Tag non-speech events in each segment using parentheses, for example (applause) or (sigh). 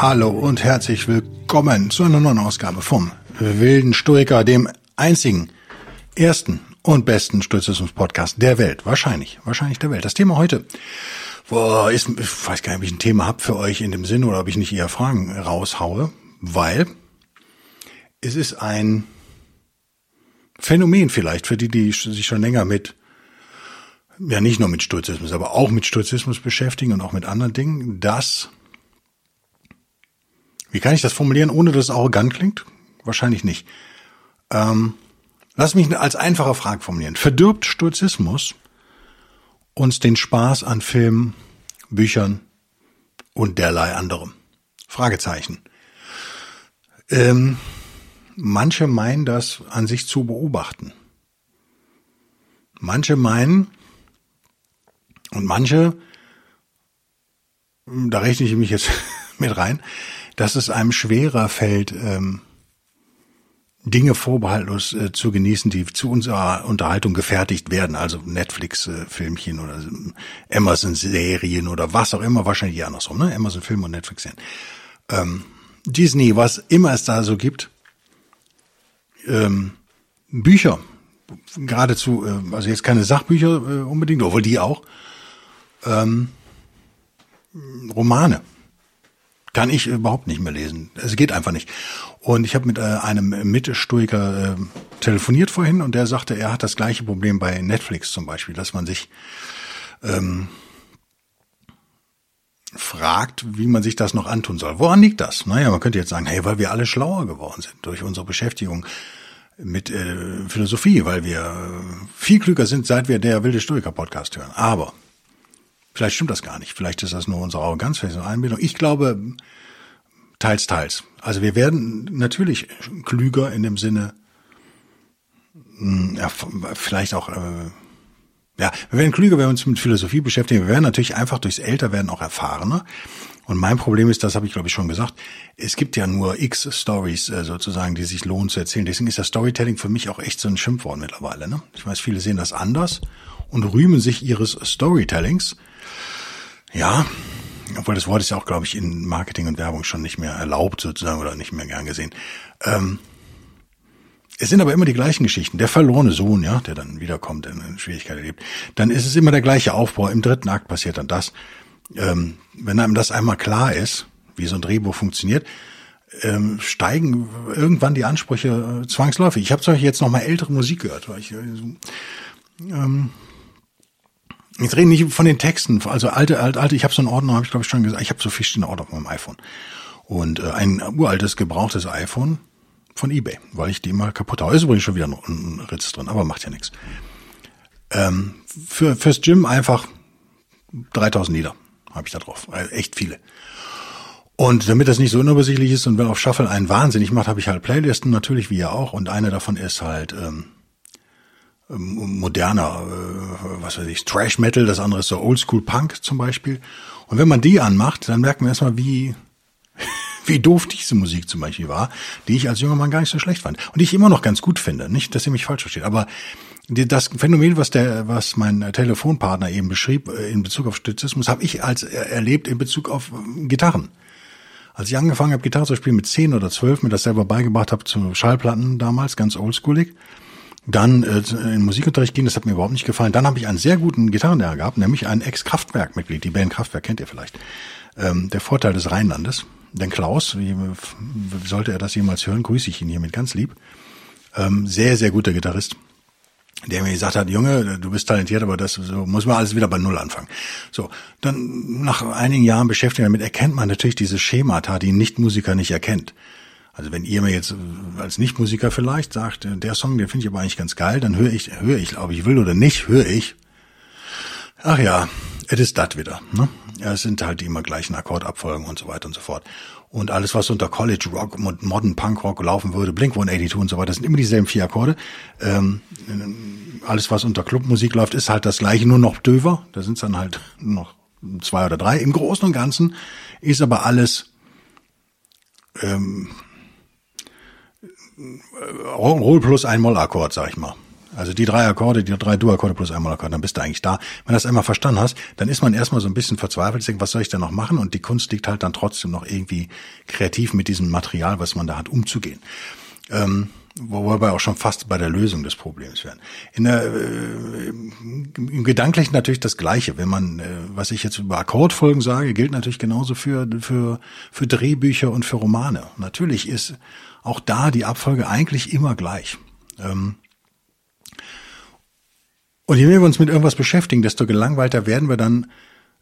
Hallo und herzlich willkommen zu einer neuen Ausgabe vom Wilden Stoiker, dem einzigen, ersten und besten Stoizismus-Podcast der Welt. Wahrscheinlich, wahrscheinlich der Welt. Das Thema heute, boah, ist, ich weiß gar nicht, ob ich ein Thema habe für euch in dem Sinne oder ob ich nicht eher Fragen raushaue, weil es ist ein Phänomen vielleicht für die, die sich schon länger mit, ja nicht nur mit Stoizismus, aber auch mit Stoizismus beschäftigen und auch mit anderen Dingen, dass, wie kann ich das formulieren, ohne dass es arrogant klingt? Wahrscheinlich nicht. Ähm, lass mich als einfache Frage formulieren. Verdirbt Stoizismus uns den Spaß an Filmen, Büchern und derlei anderem? Fragezeichen. Ähm, Manche meinen das an sich zu beobachten. Manche meinen, und manche, da rechne ich mich jetzt (laughs) mit rein, dass es einem schwerer fällt, ähm, Dinge vorbehaltlos äh, zu genießen, die zu unserer Unterhaltung gefertigt werden, also Netflix-Filmchen oder Amazon-Serien oder was auch immer, wahrscheinlich andersrum, ne? Amazon-Film und Netflix-Serien. Ähm, Disney, was immer es da so gibt, ähm, Bücher, geradezu, äh, also jetzt keine Sachbücher äh, unbedingt, obwohl die auch, ähm, Romane kann ich überhaupt nicht mehr lesen. Es geht einfach nicht. Und ich habe mit äh, einem Mitstoiker äh, telefoniert vorhin und der sagte, er hat das gleiche Problem bei Netflix zum Beispiel, dass man sich ähm, fragt, wie man sich das noch antun soll. Woran liegt das? Naja, man könnte jetzt sagen, hey, weil wir alle schlauer geworden sind durch unsere Beschäftigung mit äh, Philosophie, weil wir äh, viel klüger sind, seit wir der wilde Stoiker Podcast hören. Aber vielleicht stimmt das gar nicht. Vielleicht ist das nur unsere Arroganz, vielleicht eine Einbildung. Ich glaube, teils, teils. Also wir werden natürlich klüger in dem Sinne, hm, ja, vielleicht auch äh, ja, wir werden klüger, wenn wir uns mit Philosophie beschäftigen. Wir werden natürlich einfach durchs Älterwerden auch erfahrener. Und mein Problem ist, das habe ich glaube ich schon gesagt, es gibt ja nur x Stories äh, sozusagen, die sich lohnen zu erzählen. Deswegen ist das Storytelling für mich auch echt so ein Schimpfwort mittlerweile. Ne? Ich weiß, viele sehen das anders und rühmen sich ihres Storytellings. Ja, obwohl das Wort ist ja auch, glaube ich, in Marketing und Werbung schon nicht mehr erlaubt sozusagen oder nicht mehr gern gesehen. Ähm, es sind aber immer die gleichen Geschichten. Der verlorene Sohn, ja, der dann wiederkommt, in Schwierigkeit erlebt. Dann ist es immer der gleiche Aufbau. Im dritten Akt passiert dann das. Ähm, wenn einem das einmal klar ist, wie so ein Drehbuch funktioniert, ähm, steigen irgendwann die Ansprüche äh, zwangsläufig. Ich habe zum Beispiel jetzt noch mal ältere Musik gehört. Weil ich, äh, ähm, ich rede nicht von den Texten, also alte, alte, alte. Ich habe so einen Ordner, habe ich glaube ich schon gesagt. Ich habe so verschiedene Ordner auf meinem iPhone und äh, ein uraltes gebrauchtes iPhone von eBay, weil ich die mal kaputt habe. Ist übrigens schon wieder ein Ritz drin, aber macht ja nichts. Ähm, für fürs Gym einfach 3000 Lieder habe ich da drauf, also echt viele. Und damit das nicht so unübersichtlich ist und wenn auf Shuffle einen wahnsinnig macht, habe ich halt Playlisten natürlich wie ihr auch und eine davon ist halt ähm, moderner, äh, was weiß ich, Trash Metal, das andere ist so Oldschool Punk zum Beispiel. Und wenn man die anmacht, dann merkt man erstmal, wie (laughs) wie doof diese Musik zum Beispiel war, die ich als junger Mann gar nicht so schlecht fand und die ich immer noch ganz gut finde. Nicht, dass ihr mich falsch versteht, aber das Phänomen, was der, was mein Telefonpartner eben beschrieb äh, in Bezug auf Stoizismus, habe ich als erlebt in Bezug auf äh, Gitarren. Als ich angefangen habe, Gitarre zu spielen mit zehn oder zwölf, mir das selber beigebracht habe zu Schallplatten damals, ganz oldschoolig, dann äh, in Musikunterricht ging, das hat mir überhaupt nicht gefallen. Dann habe ich einen sehr guten Gitarrenlehrer gehabt, nämlich ein Ex-Kraftwerk-Mitglied, die Band Kraftwerk kennt ihr vielleicht. Ähm, der Vorteil des Rheinlandes. Denn Klaus, wie, sollte er das jemals hören, grüße ich ihn hiermit ganz lieb. Ähm, sehr, sehr guter Gitarrist der mir gesagt hat, Junge, du bist talentiert, aber das so muss man alles wieder bei Null anfangen. So, dann nach einigen Jahren Beschäftigung damit erkennt man natürlich diese Schemata, die ein Nichtmusiker nicht erkennt. Also wenn ihr mir jetzt als Nichtmusiker vielleicht sagt, der Song, den finde ich aber eigentlich ganz geil, dann höre ich, höre ich, ob ich will oder nicht, höre ich. Ach ja, es ist das wieder. Ne? Ja, es sind halt die immer gleichen Akkordabfolgen und so weiter und so fort. Und alles, was unter College Rock und Modern Punk Rock laufen würde, Blink 182 und so weiter, sind immer dieselben vier Akkorde. Ähm, alles, was unter Clubmusik läuft, ist halt das gleiche, nur noch döver. Da sind es dann halt noch zwei oder drei. Im Großen und Ganzen ist aber alles ähm, Roll plus ein Moll-Akkord, sag ich mal. Also die drei Akkorde, die drei Du-Akkorde plus einmal Akkord, dann bist du eigentlich da. Wenn du das einmal verstanden hast, dann ist man erstmal so ein bisschen verzweifelt, denkt, was soll ich denn noch machen? Und die Kunst liegt halt dann trotzdem noch irgendwie kreativ mit diesem Material, was man da hat, umzugehen. Ähm, wobei wir auch schon fast bei der Lösung des Problems wären. In der, äh, Im Gedanklichen natürlich das Gleiche. Wenn man, äh, was ich jetzt über Akkordfolgen sage, gilt natürlich genauso für, für, für Drehbücher und für Romane. Natürlich ist auch da die Abfolge eigentlich immer gleich. Ähm, und je mehr wir uns mit irgendwas beschäftigen, desto gelangweilter werden wir dann,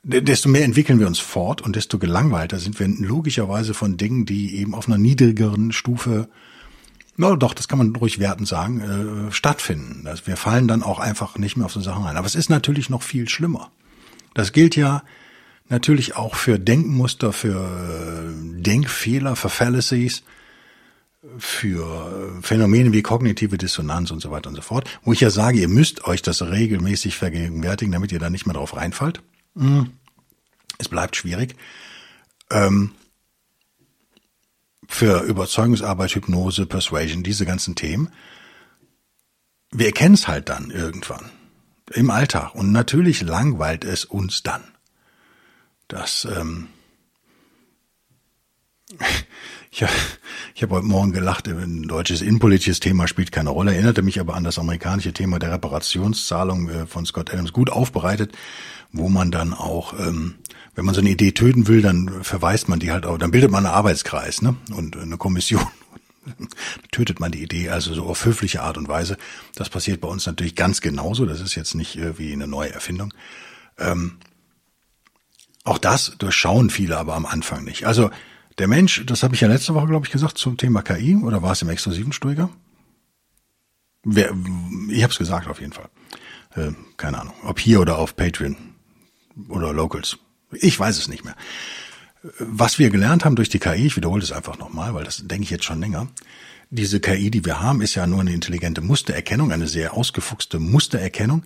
desto mehr entwickeln wir uns fort und desto gelangweilter sind wir logischerweise von Dingen, die eben auf einer niedrigeren Stufe, na doch, das kann man ruhig wertend sagen, äh, stattfinden. Wir fallen dann auch einfach nicht mehr auf so Sachen ein. Aber es ist natürlich noch viel schlimmer. Das gilt ja natürlich auch für Denkmuster, für äh, Denkfehler, für Fallacies, für Phänomene wie kognitive Dissonanz und so weiter und so fort, wo ich ja sage, ihr müsst euch das regelmäßig vergegenwärtigen, damit ihr da nicht mehr drauf reinfallt. Mhm. Es bleibt schwierig. Ähm, für Überzeugungsarbeit, Hypnose, Persuasion, diese ganzen Themen. Wir erkennen es halt dann irgendwann im Alltag und natürlich langweilt es uns dann. Das ähm, ich, ich habe heute Morgen gelacht, ein deutsches innenpolitisches Thema spielt keine Rolle, erinnerte mich aber an das amerikanische Thema der Reparationszahlung äh, von Scott Adams, gut aufbereitet, wo man dann auch, ähm, wenn man so eine Idee töten will, dann verweist man die halt auch, dann bildet man einen Arbeitskreis ne? und eine Kommission. (laughs) tötet man die Idee also so auf höfliche Art und Weise. Das passiert bei uns natürlich ganz genauso. Das ist jetzt nicht irgendwie eine neue Erfindung. Ähm, auch das durchschauen viele aber am Anfang nicht. Also der Mensch, das habe ich ja letzte Woche, glaube ich, gesagt, zum Thema KI, oder war es im exklusiven Stoiker? Wer, ich habe es gesagt auf jeden Fall. Äh, keine Ahnung, ob hier oder auf Patreon oder Locals. Ich weiß es nicht mehr. Was wir gelernt haben durch die KI, ich wiederhole das einfach nochmal, weil das denke ich jetzt schon länger. Diese KI, die wir haben, ist ja nur eine intelligente Mustererkennung, eine sehr ausgefuchste Mustererkennung.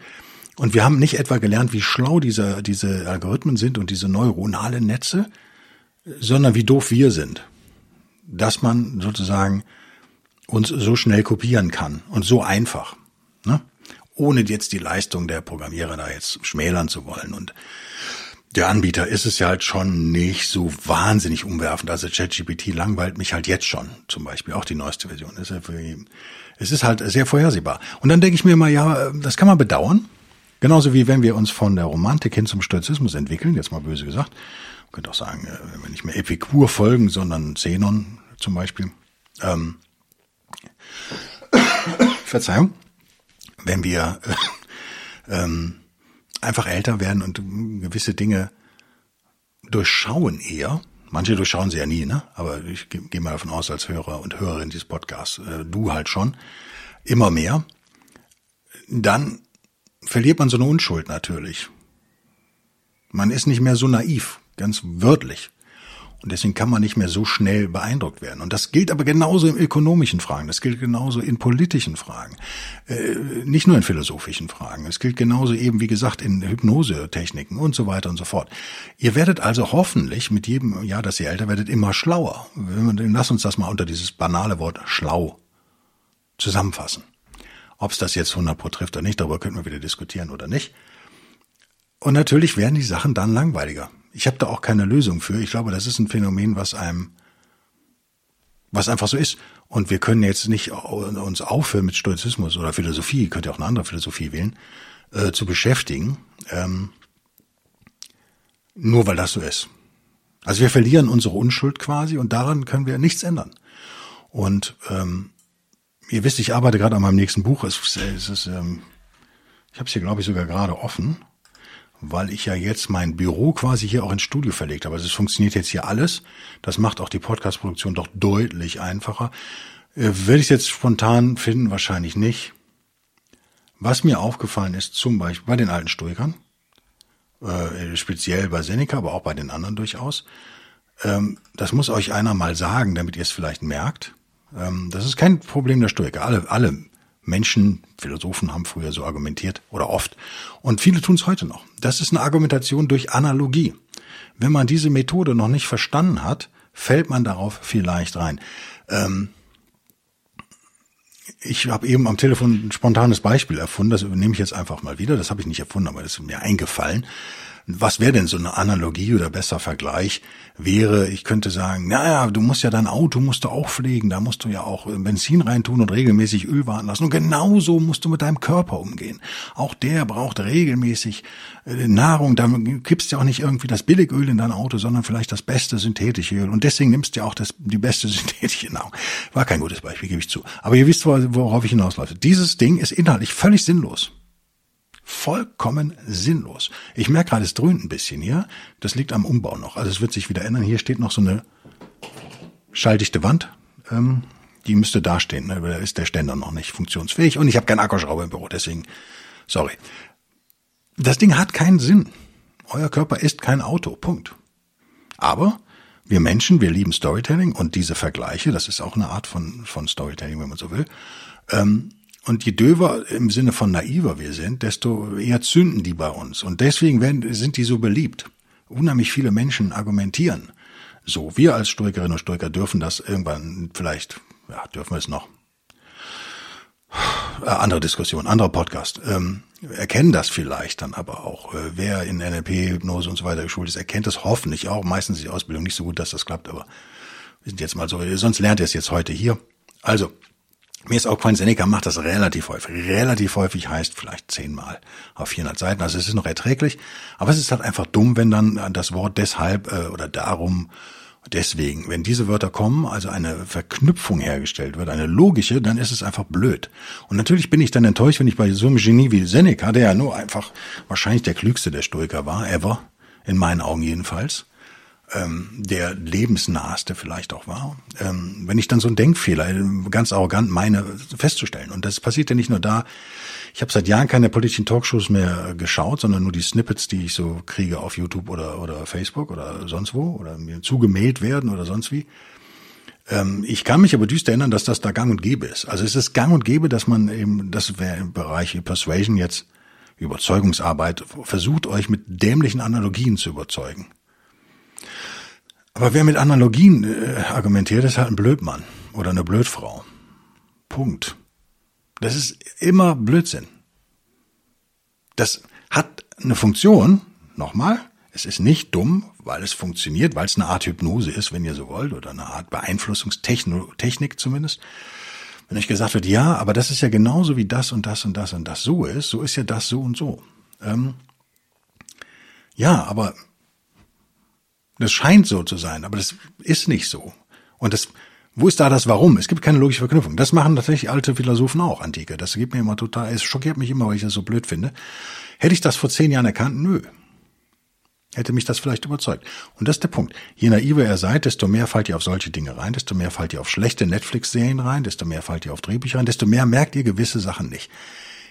Und wir haben nicht etwa gelernt, wie schlau diese, diese Algorithmen sind und diese neuronalen Netze, sondern wie doof wir sind, dass man sozusagen uns so schnell kopieren kann und so einfach, ne? ohne jetzt die Leistung der Programmierer da jetzt schmälern zu wollen. Und der Anbieter ist es ja halt schon nicht so wahnsinnig umwerfend. Also ChatGPT langweilt mich halt jetzt schon, zum Beispiel auch die neueste Version. Es ist halt sehr vorhersehbar. Und dann denke ich mir immer, ja, das kann man bedauern. Genauso wie wenn wir uns von der Romantik hin zum Stoizismus entwickeln, jetzt mal böse gesagt, könnte auch sagen, äh, wenn wir nicht mehr Epikur folgen, sondern Zenon zum Beispiel. Ähm, (coughs) Verzeihung, wenn wir äh, ähm, einfach älter werden und gewisse Dinge durchschauen eher, manche durchschauen sie ja nie, ne? aber ich gehe mal davon aus, als Hörer und Hörerin dieses Podcasts, äh, du halt schon, immer mehr, dann verliert man so eine Unschuld natürlich. Man ist nicht mehr so naiv, ganz wörtlich. Und deswegen kann man nicht mehr so schnell beeindruckt werden. Und das gilt aber genauso in ökonomischen Fragen, das gilt genauso in politischen Fragen, äh, nicht nur in philosophischen Fragen. Es gilt genauso eben, wie gesagt, in Hypnosetechniken und so weiter und so fort. Ihr werdet also hoffentlich mit jedem Jahr, dass ihr älter werdet, immer schlauer. Lass uns das mal unter dieses banale Wort schlau zusammenfassen. Ob es das jetzt 100 pro trifft oder nicht, darüber könnten wir wieder diskutieren oder nicht. Und natürlich werden die Sachen dann langweiliger. Ich habe da auch keine Lösung für. Ich glaube, das ist ein Phänomen, was einem, was einfach so ist. Und wir können jetzt nicht uns aufhören mit Stoizismus oder Philosophie, könnt ihr auch eine andere Philosophie wählen, äh, zu beschäftigen, ähm, nur weil das so ist. Also wir verlieren unsere Unschuld quasi und daran können wir nichts ändern. Und ähm, ihr wisst, ich arbeite gerade an meinem nächsten Buch. Es, es ist, ähm, ich habe es hier, glaube ich, sogar gerade offen weil ich ja jetzt mein Büro quasi hier auch ins Studio verlegt habe. Also es funktioniert jetzt hier alles. Das macht auch die Podcast-Produktion doch deutlich einfacher. Äh, Werde ich jetzt spontan finden? Wahrscheinlich nicht. Was mir aufgefallen ist, zum Beispiel bei den alten Stoikern, äh, speziell bei Seneca, aber auch bei den anderen durchaus. Ähm, das muss euch einer mal sagen, damit ihr es vielleicht merkt. Ähm, das ist kein Problem der Stoiker. Alle, alle Menschen, Philosophen haben früher so argumentiert oder oft. Und viele tun es heute noch. Das ist eine Argumentation durch Analogie. Wenn man diese Methode noch nicht verstanden hat, fällt man darauf vielleicht rein. Ähm, ich habe eben am Telefon ein spontanes Beispiel erfunden, das nehme ich jetzt einfach mal wieder. Das habe ich nicht erfunden, aber das ist mir eingefallen. Was wäre denn so eine Analogie oder besser Vergleich? Wäre, ich könnte sagen, naja, du musst ja dein Auto musst du auch pflegen, da musst du ja auch Benzin reintun und regelmäßig Öl warten lassen. Und genauso musst du mit deinem Körper umgehen. Auch der braucht regelmäßig äh, Nahrung. Da kippst du ja auch nicht irgendwie das Billigöl in dein Auto, sondern vielleicht das beste synthetische Öl. Und deswegen nimmst du ja auch das, die beste (laughs) synthetische Nahrung. War kein gutes Beispiel, gebe ich zu. Aber ihr wisst, worauf ich hinausläufe. Dieses Ding ist inhaltlich völlig sinnlos vollkommen sinnlos. Ich merke gerade, es dröhnt ein bisschen hier. Das liegt am Umbau noch. Also es wird sich wieder ändern. Hier steht noch so eine schalldichte Wand. Ähm, die müsste dastehen. Ne? Da ist der Ständer noch nicht funktionsfähig. Und ich habe keinen Akkuschrauber im Büro, deswegen, sorry. Das Ding hat keinen Sinn. Euer Körper ist kein Auto. Punkt. Aber wir Menschen, wir lieben Storytelling und diese Vergleiche, das ist auch eine Art von, von Storytelling, wenn man so will, ähm, und je döver im Sinne von naiver wir sind, desto eher zünden die bei uns. Und deswegen werden, sind die so beliebt. Unheimlich viele Menschen argumentieren. So, wir als Stoikerinnen und Stoiker dürfen das irgendwann vielleicht, ja, dürfen wir es noch. Äh, andere Diskussion, anderer Podcast. Ähm, erkennen das vielleicht dann aber auch. Äh, wer in NLP, Hypnose und so weiter geschult ist, erkennt das hoffentlich auch. Meistens die Ausbildung nicht so gut, dass das klappt, aber wir sind jetzt mal so, sonst lernt ihr es jetzt heute hier. Also, mir ist auch aufgefallen, Seneca macht das relativ häufig. Relativ häufig heißt vielleicht zehnmal auf 400 Seiten. Also es ist noch erträglich. Aber es ist halt einfach dumm, wenn dann das Wort deshalb äh, oder darum, deswegen, wenn diese Wörter kommen, also eine Verknüpfung hergestellt wird, eine logische, dann ist es einfach blöd. Und natürlich bin ich dann enttäuscht, wenn ich bei so einem Genie wie Seneca, der ja nur einfach wahrscheinlich der klügste der Stoiker war, ever, in meinen Augen jedenfalls, ähm, der lebensnaheste vielleicht auch war, ähm, wenn ich dann so einen Denkfehler ganz arrogant meine festzustellen. Und das passiert ja nicht nur da. Ich habe seit Jahren keine politischen Talkshows mehr geschaut, sondern nur die Snippets, die ich so kriege auf YouTube oder, oder Facebook oder sonst wo oder mir zugemailt werden oder sonst wie. Ähm, ich kann mich aber düster erinnern, dass das da gang und gäbe ist. Also es ist gang und gäbe, dass man eben, das wäre im Bereich Persuasion jetzt Überzeugungsarbeit, versucht euch mit dämlichen Analogien zu überzeugen. Aber wer mit Analogien äh, argumentiert, ist halt ein Blödmann oder eine Blödfrau. Punkt. Das ist immer Blödsinn. Das hat eine Funktion, nochmal, es ist nicht dumm, weil es funktioniert, weil es eine Art Hypnose ist, wenn ihr so wollt, oder eine Art Beeinflussungstechnik zumindest. Wenn euch gesagt wird, ja, aber das ist ja genauso wie das und das und das und das so ist, so ist ja das so und so. Ähm, ja, aber das scheint so zu sein, aber das ist nicht so. Und das, wo ist da das Warum? Es gibt keine logische Verknüpfung. Das machen tatsächlich alte Philosophen auch, Antike. Das gibt mir immer total, es schockiert mich immer, weil ich das so blöd finde. Hätte ich das vor zehn Jahren erkannt? Nö. Hätte mich das vielleicht überzeugt. Und das ist der Punkt. Je naiver ihr seid, desto mehr fallt ihr auf solche Dinge rein, desto mehr fallt ihr auf schlechte Netflix-Serien rein, desto mehr fallt ihr auf Drehbücher rein, desto mehr merkt ihr gewisse Sachen nicht.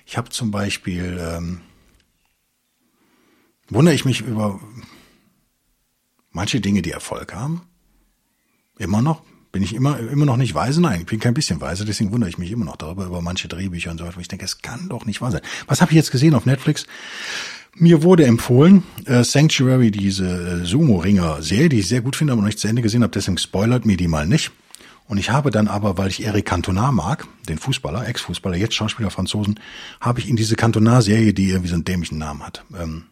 Ich habe zum Beispiel, ähm, wundere ich mich über manche Dinge, die Erfolg haben, immer noch, bin ich immer, immer noch nicht weise? Nein, ich bin kein bisschen weise, deswegen wundere ich mich immer noch darüber, über manche Drehbücher und so weiter. Ich denke, es kann doch nicht wahr sein. Was habe ich jetzt gesehen auf Netflix? Mir wurde empfohlen, äh, Sanctuary, diese äh, Sumo-Ringer-Serie, die ich sehr gut finde, aber noch nicht zu Ende gesehen habe, deswegen spoilert mir die mal nicht. Und ich habe dann aber, weil ich Eric Cantona mag, den Fußballer, Ex-Fußballer, jetzt Schauspieler Franzosen, habe ich in diese Cantona-Serie, die irgendwie so einen dämlichen Namen hat, ähm,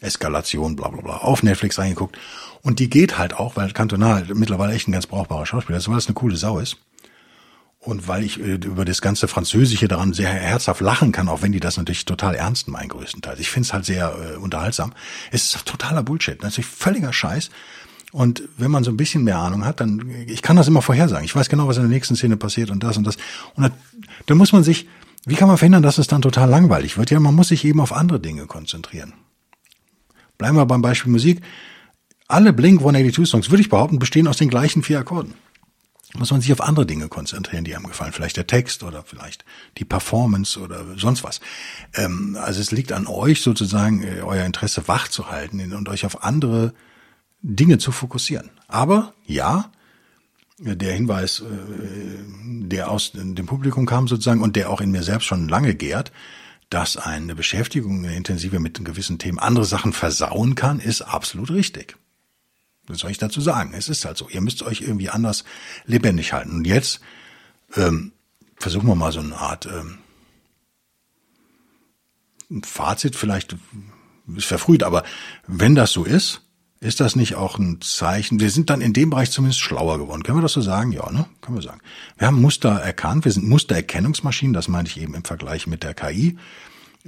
Eskalation, bla bla bla, auf Netflix reingeguckt. Und die geht halt auch, weil Cantona mittlerweile echt ein ganz brauchbarer Schauspieler ist, weil es eine coole Sau ist. Und weil ich äh, über das ganze Französische daran sehr herzhaft lachen kann, auch wenn die das natürlich total ernst meinen größtenteils. Ich finde es halt sehr äh, unterhaltsam. Es ist totaler Bullshit, natürlich völliger Scheiß. Und wenn man so ein bisschen mehr Ahnung hat, dann, ich kann das immer vorhersagen. Ich weiß genau, was in der nächsten Szene passiert und das und das. Und da, da muss man sich, wie kann man verhindern, dass es dann total langweilig wird? Ja, man muss sich eben auf andere Dinge konzentrieren. Bleiben wir beim Beispiel Musik. Alle Blink 182 Songs, würde ich behaupten, bestehen aus den gleichen vier Akkorden. muss man sich auf andere Dinge konzentrieren, die einem gefallen. Vielleicht der Text oder vielleicht die Performance oder sonst was. Ähm, also es liegt an euch sozusagen, äh, euer Interesse wach zu halten und euch auf andere Dinge zu fokussieren. Aber ja, der Hinweis, äh, der aus dem Publikum kam sozusagen und der auch in mir selbst schon lange gärt, dass eine Beschäftigung, eine intensive mit gewissen Themen andere Sachen versauen kann, ist absolut richtig. Was soll ich dazu sagen? Es ist halt so. Ihr müsst euch irgendwie anders lebendig halten. Und jetzt ähm, versuchen wir mal so eine Art ähm, ein Fazit. Vielleicht ist verfrüht, aber wenn das so ist, ist das nicht auch ein Zeichen? Wir sind dann in dem Bereich zumindest schlauer geworden. Können wir das so sagen? Ja, ne? Können wir sagen. Wir haben Muster erkannt. Wir sind Mustererkennungsmaschinen. Das meinte ich eben im Vergleich mit der KI.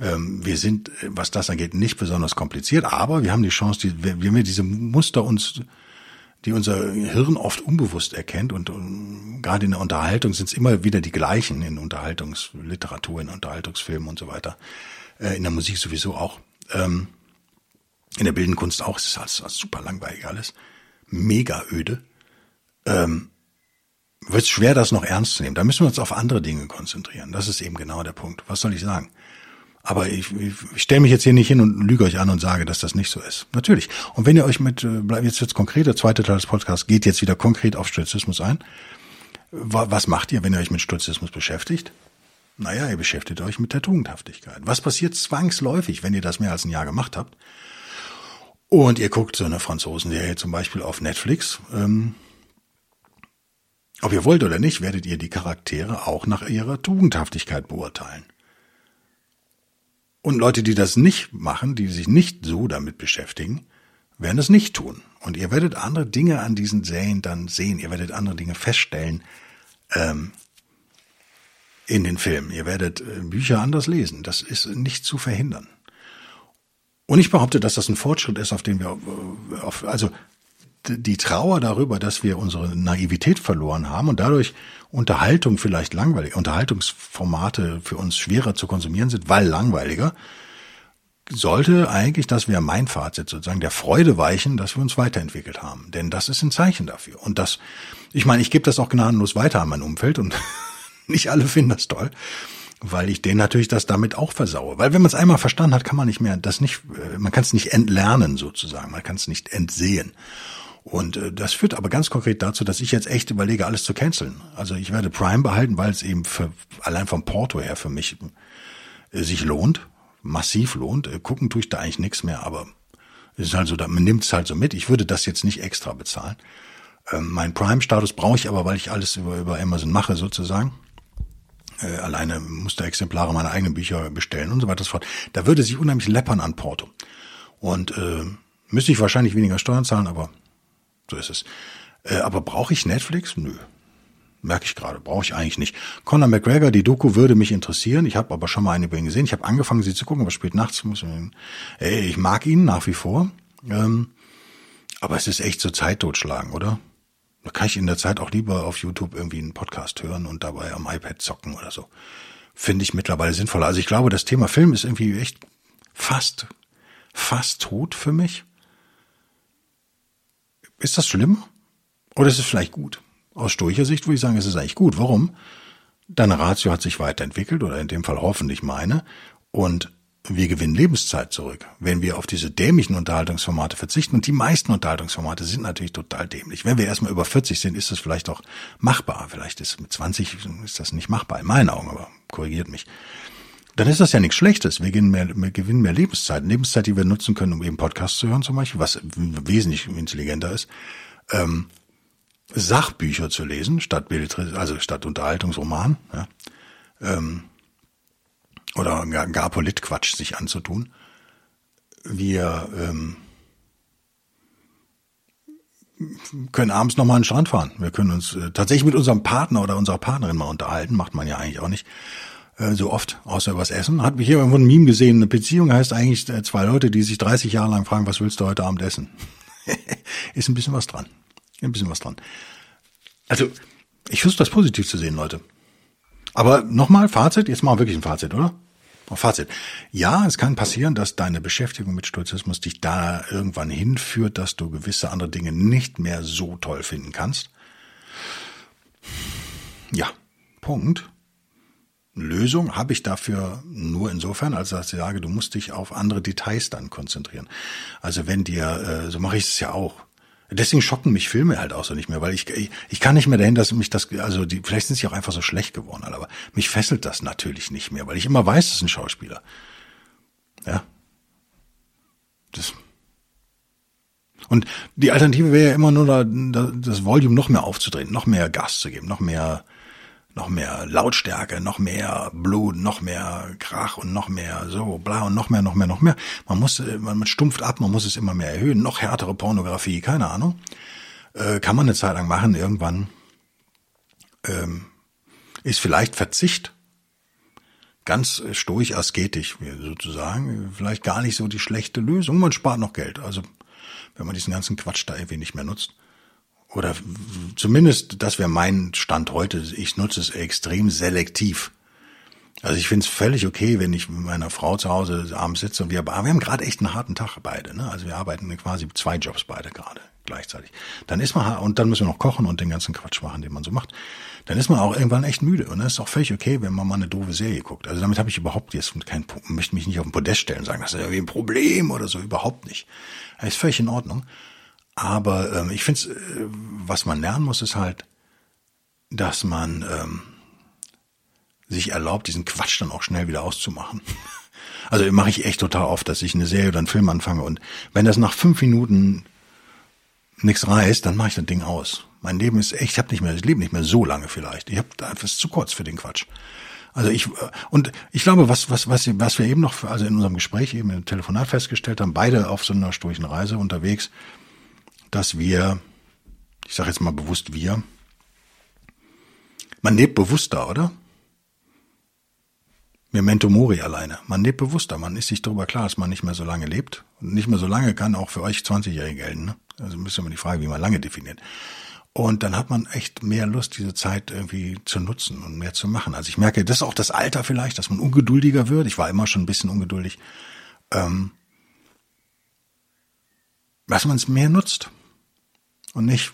Ähm, wir sind, was das angeht, nicht besonders kompliziert, aber wir haben die Chance, die, wenn wir diese Muster uns, die unser Hirn oft unbewusst erkennt und, und gerade in der Unterhaltung sind es immer wieder die gleichen in Unterhaltungsliteratur, in Unterhaltungsfilmen und so weiter, äh, in der Musik sowieso auch, ähm, in der bildenden Kunst auch, es ist alles, alles super langweilig alles, mega öde. Ähm, wird es schwer, das noch ernst zu nehmen. Da müssen wir uns auf andere Dinge konzentrieren. Das ist eben genau der Punkt. Was soll ich sagen? Aber ich, ich, ich stelle mich jetzt hier nicht hin und lüge euch an und sage, dass das nicht so ist. Natürlich. Und wenn ihr euch mit, äh, jetzt wird's konkret, der zweite Teil des Podcasts geht jetzt wieder konkret auf Stoizismus ein. Was macht ihr, wenn ihr euch mit Stoizismus beschäftigt? Naja, ihr beschäftigt euch mit der Tugendhaftigkeit. Was passiert zwangsläufig, wenn ihr das mehr als ein Jahr gemacht habt? Und ihr guckt so eine Franzosenserie zum Beispiel auf Netflix. Ähm, ob ihr wollt oder nicht, werdet ihr die Charaktere auch nach ihrer Tugendhaftigkeit beurteilen. Und Leute, die das nicht machen, die sich nicht so damit beschäftigen, werden es nicht tun. Und ihr werdet andere Dinge an diesen Serien dann sehen. Ihr werdet andere Dinge feststellen ähm, in den Filmen. Ihr werdet äh, Bücher anders lesen. Das ist nicht zu verhindern. Und ich behaupte, dass das ein Fortschritt ist, auf den wir, äh, auf, also die Trauer darüber, dass wir unsere Naivität verloren haben und dadurch Unterhaltung vielleicht langweilig, Unterhaltungsformate für uns schwerer zu konsumieren sind, weil langweiliger, sollte eigentlich, das wäre mein Fazit sozusagen, der Freude weichen, dass wir uns weiterentwickelt haben. Denn das ist ein Zeichen dafür. Und das, ich meine, ich gebe das auch gnadenlos weiter an mein Umfeld und (laughs) nicht alle finden das toll, weil ich denen natürlich das damit auch versaue. Weil wenn man es einmal verstanden hat, kann man nicht mehr, das nicht, äh, man kann es nicht entlernen sozusagen, man kann es nicht entsehen. Und äh, das führt aber ganz konkret dazu, dass ich jetzt echt überlege, alles zu canceln. Also ich werde Prime behalten, weil es eben für, allein vom Porto her für mich äh, sich lohnt, massiv lohnt. Gucken tue ich da eigentlich nichts mehr, aber es ist halt so, man nimmt es halt so mit. Ich würde das jetzt nicht extra bezahlen. Ähm, mein Prime-Status brauche ich aber, weil ich alles über, über Amazon mache sozusagen. Äh, alleine musste Exemplare meiner eigenen Bücher bestellen und so weiter und so fort. Da würde sich unheimlich läppern an Porto. Und äh, müsste ich wahrscheinlich weniger Steuern zahlen, aber so ist es. Äh, aber brauche ich Netflix? Nö. Merke ich gerade, brauche ich eigentlich nicht. Conor McGregor, die Doku würde mich interessieren. Ich habe aber schon mal eine über ihn gesehen. Ich habe angefangen, sie zu gucken, aber spät nachts muss ich. Ey, ich mag ihn nach wie vor. Ähm, aber es ist echt so Zeit totschlagen, oder? Da kann ich in der Zeit auch lieber auf YouTube irgendwie einen Podcast hören und dabei am iPad zocken oder so. Finde ich mittlerweile sinnvoller. Also ich glaube, das Thema Film ist irgendwie echt fast, fast tot für mich. Ist das schlimm? Oder ist es vielleicht gut? Aus stoischer Sicht würde ich sagen, es ist eigentlich gut. Warum? Deine Ratio hat sich weiterentwickelt oder in dem Fall hoffentlich meine und wir gewinnen Lebenszeit zurück, wenn wir auf diese dämlichen Unterhaltungsformate verzichten. Und die meisten Unterhaltungsformate sind natürlich total dämlich. Wenn wir erstmal über 40 sind, ist das vielleicht auch machbar. Vielleicht ist mit 20 ist das nicht machbar, in meinen Augen, aber korrigiert mich dann ist das ja nichts Schlechtes. Wir gewinnen mehr, wir gewinnen mehr Lebenszeit. Lebenszeit, die wir nutzen können, um eben Podcasts zu hören zum Beispiel, was wesentlich intelligenter ist. Ähm, Sachbücher zu lesen, statt Bild, also statt Unterhaltungsroman. Ja. Ähm, oder gar, Politquatsch sich anzutun. Wir ähm, können abends nochmal an den Strand fahren. Wir können uns äh, tatsächlich mit unserem Partner oder unserer Partnerin mal unterhalten, macht man ja eigentlich auch nicht. Äh, so oft, außer übers Essen. Hat mich hier irgendwo ein Meme gesehen. Eine Beziehung heißt eigentlich äh, zwei Leute, die sich 30 Jahre lang fragen, was willst du heute Abend essen? (laughs) Ist ein bisschen was dran. Ein bisschen was dran. Also, ich versuche das positiv zu sehen, Leute. Aber nochmal, Fazit, jetzt mal wirklich ein Fazit, oder? Fazit. Ja, es kann passieren, dass deine Beschäftigung mit Stoizismus dich da irgendwann hinführt, dass du gewisse andere Dinge nicht mehr so toll finden kannst. Ja, Punkt. Lösung habe ich dafür nur insofern, als dass ich sage, du musst dich auf andere Details dann konzentrieren. Also wenn dir, äh, so mache ich es ja auch. Deswegen schocken mich Filme halt auch so nicht mehr, weil ich, ich, ich kann nicht mehr dahin, dass mich das, also die, vielleicht sind sie auch einfach so schlecht geworden, aber mich fesselt das natürlich nicht mehr, weil ich immer weiß, das ist ein Schauspieler. Ja. Das. Und die Alternative wäre ja immer nur da, das Volume noch mehr aufzudrehen, noch mehr Gas zu geben, noch mehr noch mehr Lautstärke, noch mehr Blut, noch mehr Krach und noch mehr so bla und noch mehr, noch mehr, noch mehr. Man muss, äh, man stumpft ab, man muss es immer mehr erhöhen, noch härtere Pornografie, keine Ahnung. Äh, kann man eine Zeit lang machen, irgendwann ähm, ist vielleicht Verzicht ganz stoisch asketisch sozusagen, vielleicht gar nicht so die schlechte Lösung. Man spart noch Geld, also wenn man diesen ganzen Quatsch da irgendwie nicht mehr nutzt oder zumindest, das wäre mein Stand heute, ich nutze es extrem selektiv. Also ich finde es völlig okay, wenn ich mit meiner Frau zu Hause abends sitze und wir, wir haben gerade echt einen harten Tag beide, ne? Also wir arbeiten quasi zwei Jobs beide gerade gleichzeitig. Dann ist man und dann müssen wir noch kochen und den ganzen Quatsch machen, den man so macht. Dann ist man auch irgendwann echt müde und dann ist auch völlig okay, wenn man mal eine doofe Serie guckt. Also damit habe ich überhaupt jetzt kein möchte mich nicht auf den Podest stellen, sagen, das ist irgendwie ein Problem oder so überhaupt nicht. Das ist völlig in Ordnung. Aber ähm, ich finde, äh, was man lernen muss, ist halt, dass man ähm, sich erlaubt, diesen Quatsch dann auch schnell wieder auszumachen. (laughs) Also mache ich echt total oft, dass ich eine Serie oder einen Film anfange und wenn das nach fünf Minuten nichts reißt, dann mache ich das Ding aus. Mein Leben ist echt, ich habe nicht mehr, ich lebe nicht mehr so lange vielleicht. Ich habe einfach zu kurz für den Quatsch. Also ich äh, und ich glaube, was was was was wir eben noch, also in unserem Gespräch eben im Telefonat festgestellt haben, beide auf so einer sturchen Reise unterwegs, dass wir, ich sage jetzt mal bewusst wir, man lebt bewusster, oder? Memento Mori alleine. Man lebt bewusster. Man ist sich darüber klar, dass man nicht mehr so lange lebt. Und nicht mehr so lange kann auch für euch 20-Jährige gelten. Ne? Also müssen wir die Frage, wie man lange definiert. Und dann hat man echt mehr Lust, diese Zeit irgendwie zu nutzen und mehr zu machen. Also ich merke, das ist auch das Alter vielleicht, dass man ungeduldiger wird. Ich war immer schon ein bisschen ungeduldig. Ähm, dass man es mehr nutzt und nicht,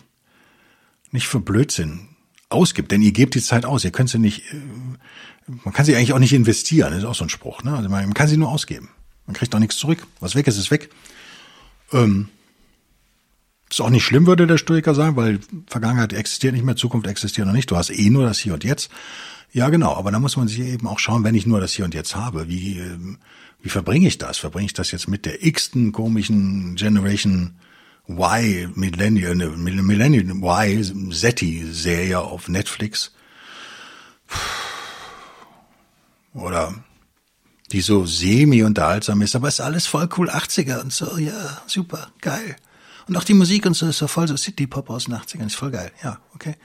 nicht für Blödsinn ausgibt. Denn ihr gebt die Zeit aus. Ihr könnt sie nicht, äh, man kann sie eigentlich auch nicht investieren. Das ist auch so ein Spruch. Ne? Also man kann sie nur ausgeben. Man kriegt auch nichts zurück. Was weg ist, ist weg. Ähm, ist auch nicht schlimm, würde der Stoiker sagen, weil Vergangenheit existiert nicht mehr, Zukunft existiert noch nicht. Du hast eh nur das Hier und Jetzt. Ja, genau. Aber da muss man sich eben auch schauen, wenn ich nur das Hier und Jetzt habe, wie, ähm, wie verbringe ich das? Verbringe ich das jetzt mit der x-ten komischen Generation Y, Millennium, Millennium Y, SETI-Serie auf Netflix. Oder die so semi-unterhaltsam ist, aber ist alles voll cool 80er und so, ja, super, geil. Und auch die Musik und so ist so voll so City-Pop aus den 80ern, ist voll geil, ja, okay.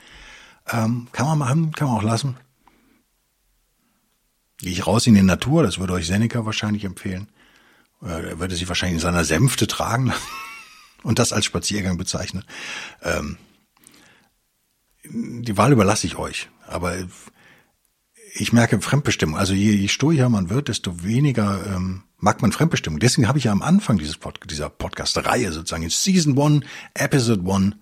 Ähm, kann man machen, kann man auch lassen. Gehe ich raus in die Natur, das würde euch Seneca wahrscheinlich empfehlen. Er würde sich wahrscheinlich in seiner Sänfte tragen (laughs) und das als Spaziergang bezeichnet. Ähm, die Wahl überlasse ich euch, aber ich merke Fremdbestimmung. Also je, je stoischer man wird, desto weniger ähm, mag man Fremdbestimmung. Deswegen habe ich ja am Anfang dieses Pod dieser Podcast-Reihe sozusagen in Season One, Episode One,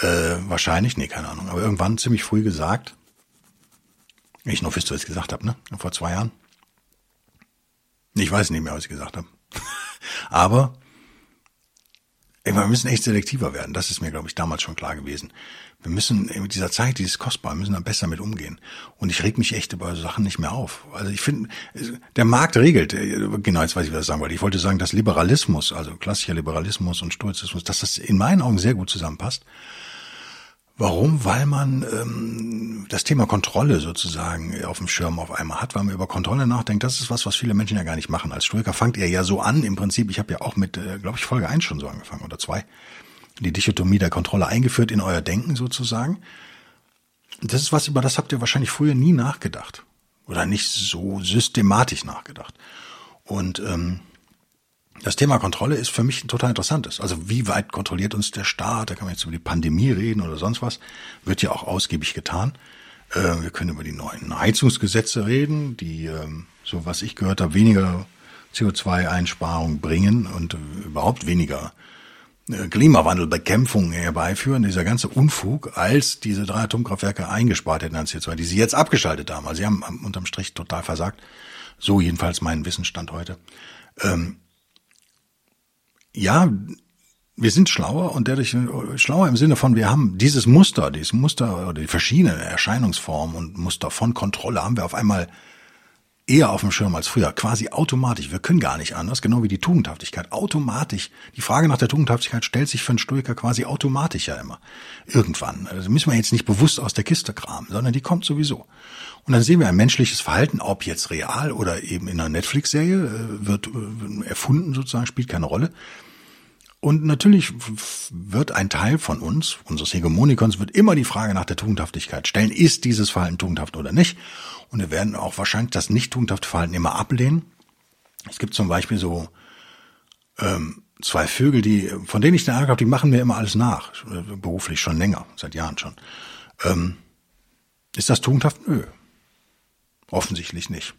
äh, wahrscheinlich, nee, keine Ahnung, aber irgendwann ziemlich früh gesagt, ich noch wisst, was ich gesagt habe, ne? Vor zwei Jahren. Ich weiß nicht mehr, was ich gesagt habe. (laughs) aber Ey, wir müssen echt selektiver werden. Das ist mir, glaube ich, damals schon klar gewesen. Wir müssen mit dieser Zeit, die ist kostbar, müssen da besser mit umgehen. Und ich reg mich echt über Sachen nicht mehr auf. Also ich finde, der Markt regelt, äh, genau, jetzt weiß ich, was ich sagen wollte. Ich wollte sagen, dass Liberalismus, also klassischer Liberalismus und Stoizismus, dass das in meinen Augen sehr gut zusammenpasst. Warum? Weil man ähm, das Thema Kontrolle sozusagen auf dem Schirm auf einmal hat, weil man über Kontrolle nachdenkt. Das ist was, was viele Menschen ja gar nicht machen. Als Stoiker fangt ihr ja so an. Im Prinzip, ich habe ja auch mit, äh, glaube ich, Folge 1 schon so angefangen oder zwei, die Dichotomie der Kontrolle eingeführt in euer Denken sozusagen. Das ist was, über das habt ihr wahrscheinlich früher nie nachgedacht oder nicht so systematisch nachgedacht. Und ähm, das Thema Kontrolle ist für mich ein total interessantes. Also wie weit kontrolliert uns der Staat? Da kann man jetzt über die Pandemie reden oder sonst was. Wird ja auch ausgiebig getan. Äh, wir können über die neuen Heizungsgesetze reden, die, ähm, so was ich gehört habe, weniger CO2-Einsparung bringen und überhaupt weniger äh, Klimawandelbekämpfung herbeiführen, dieser ganze Unfug, als diese drei Atomkraftwerke eingespart hätten an CO2, die sie jetzt abgeschaltet haben. Also sie haben unterm Strich total versagt. So jedenfalls mein Wissensstand heute. Ähm, ja, wir sind schlauer und dadurch schlauer im Sinne von, wir haben dieses Muster, dieses Muster oder die verschiedenen Erscheinungsformen und Muster von Kontrolle haben wir auf einmal eher auf dem Schirm als früher, quasi automatisch. Wir können gar nicht anders, genau wie die Tugendhaftigkeit. Automatisch. Die Frage nach der Tugendhaftigkeit stellt sich für einen Stoiker quasi automatisch ja immer. Irgendwann. Also müssen wir jetzt nicht bewusst aus der Kiste kramen, sondern die kommt sowieso. Und dann sehen wir ein menschliches Verhalten, ob jetzt real oder eben in einer Netflix-Serie, äh, wird äh, erfunden sozusagen, spielt keine Rolle. Und natürlich wird ein Teil von uns, unseres Hegemonikons, wird immer die Frage nach der Tugendhaftigkeit stellen, ist dieses Verhalten tugendhaft oder nicht? Und wir werden auch wahrscheinlich das nicht tugendhafte Verhalten immer ablehnen. Es gibt zum Beispiel so ähm, zwei Vögel, die, von denen ich den Eindruck habe, die machen mir immer alles nach, beruflich schon länger, seit Jahren schon. Ähm, ist das tugendhaft? Nö. Offensichtlich nicht.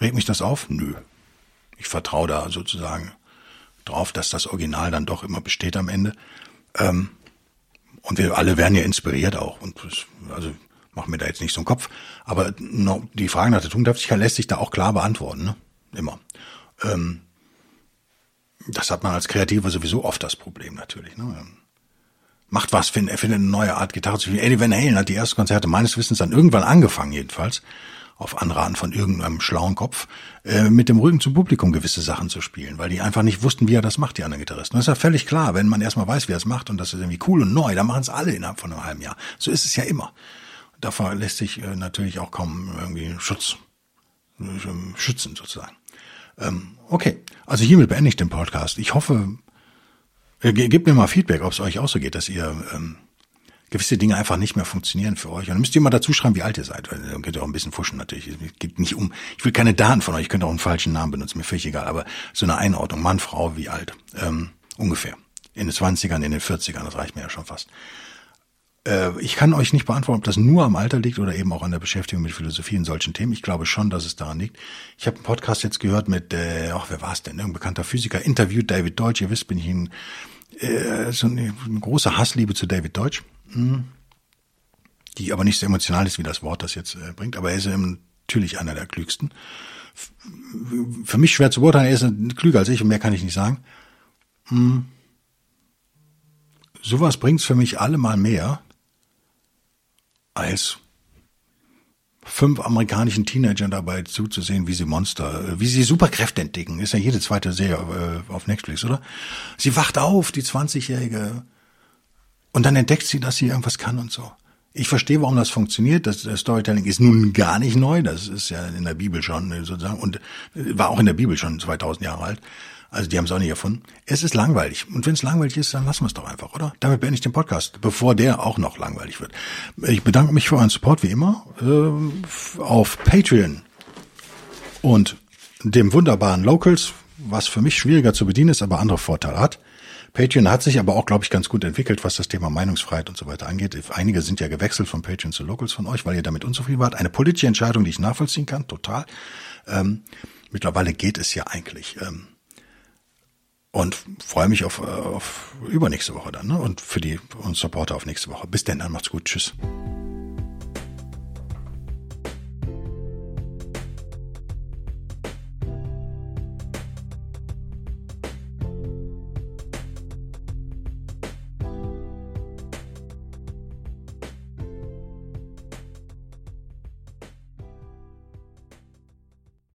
Regt mich das auf? Nö. Ich vertraue da sozusagen drauf, dass das Original dann doch immer besteht am Ende. Ähm, und wir alle werden ja inspiriert auch. Und also machen mir da jetzt nicht so einen Kopf. Aber no, die Frage nach der Tugendhaftigkeit lässt sich da auch klar beantworten, ne? Immer. Ähm, das hat man als Kreativer sowieso oft das Problem natürlich. Ne? Macht was, findet, erfindet eine neue Art Gitarre zu spielen. Eddie Van Halen hat die ersten Konzerte meines Wissens dann irgendwann angefangen jedenfalls auf Anraten von irgendeinem schlauen Kopf, äh, mit dem Rücken zum Publikum gewisse Sachen zu spielen, weil die einfach nicht wussten, wie er das macht, die anderen Gitarristen. das ist ja völlig klar, wenn man erstmal weiß, wie er es macht und das ist irgendwie cool und neu, dann machen es alle innerhalb von einem halben Jahr. So ist es ja immer. Davor lässt sich äh, natürlich auch kaum irgendwie Schutz, äh, schützen sozusagen. Ähm, okay, also hiermit beende ich den Podcast. Ich hoffe, äh, gebt mir mal Feedback, ob es euch auch so geht, dass ihr ähm, gewisse Dinge einfach nicht mehr funktionieren für euch. Und dann müsst ihr mal dazu schreiben, wie alt ihr seid. Dann könnt ihr auch ein bisschen fuschen natürlich. Es geht nicht um, ich will keine Daten von euch, ich könnte auch einen falschen Namen benutzen, mir völlig egal. Aber so eine Einordnung, Mann, Frau, wie alt? Ähm, ungefähr. In den 20ern, in den 40ern, das reicht mir ja schon fast. Äh, ich kann euch nicht beantworten, ob das nur am Alter liegt oder eben auch an der Beschäftigung mit Philosophie in solchen Themen. Ich glaube schon, dass es daran liegt. Ich habe einen Podcast jetzt gehört mit, äh, ach, wer war es denn? Irgendein bekannter Physiker, interviewt David Deutsch. Ihr wisst, bin ich ein, äh, so eine, eine große Hassliebe zu David Deutsch. Hm die aber nicht so emotional ist, wie das Wort das jetzt äh, bringt, aber er ist natürlich einer der klügsten. Für mich schwer zu beurteilen, er ist klüger als ich und mehr kann ich nicht sagen. Hm. Sowas bringt's für mich allemal mehr als fünf amerikanischen Teenagern dabei zuzusehen, wie sie Monster, äh, wie sie Superkräfte entdecken. Ist ja jede zweite Serie äh, auf Netflix, oder? Sie wacht auf, die 20-Jährige, und dann entdeckt sie, dass sie irgendwas kann und so. Ich verstehe, warum das funktioniert. Das, Storytelling ist nun gar nicht neu. Das ist ja in der Bibel schon sozusagen und war auch in der Bibel schon 2000 Jahre alt. Also die haben es auch nicht erfunden. Es ist langweilig. Und wenn es langweilig ist, dann lassen wir es doch einfach, oder? Damit beende ich den Podcast, bevor der auch noch langweilig wird. Ich bedanke mich für euren Support wie immer äh, auf Patreon und dem wunderbaren Locals, was für mich schwieriger zu bedienen ist, aber andere Vorteile hat. Patreon hat sich aber auch, glaube ich, ganz gut entwickelt, was das Thema Meinungsfreiheit und so weiter angeht. Einige sind ja gewechselt von Patreon zu Locals von euch, weil ihr damit unzufrieden wart. Eine politische Entscheidung, die ich nachvollziehen kann, total. Ähm, mittlerweile geht es ja eigentlich. Ähm, und freue mich auf, auf übernächste Woche dann ne? und für die und Supporter auf nächste Woche. Bis denn, dann macht's gut. Tschüss.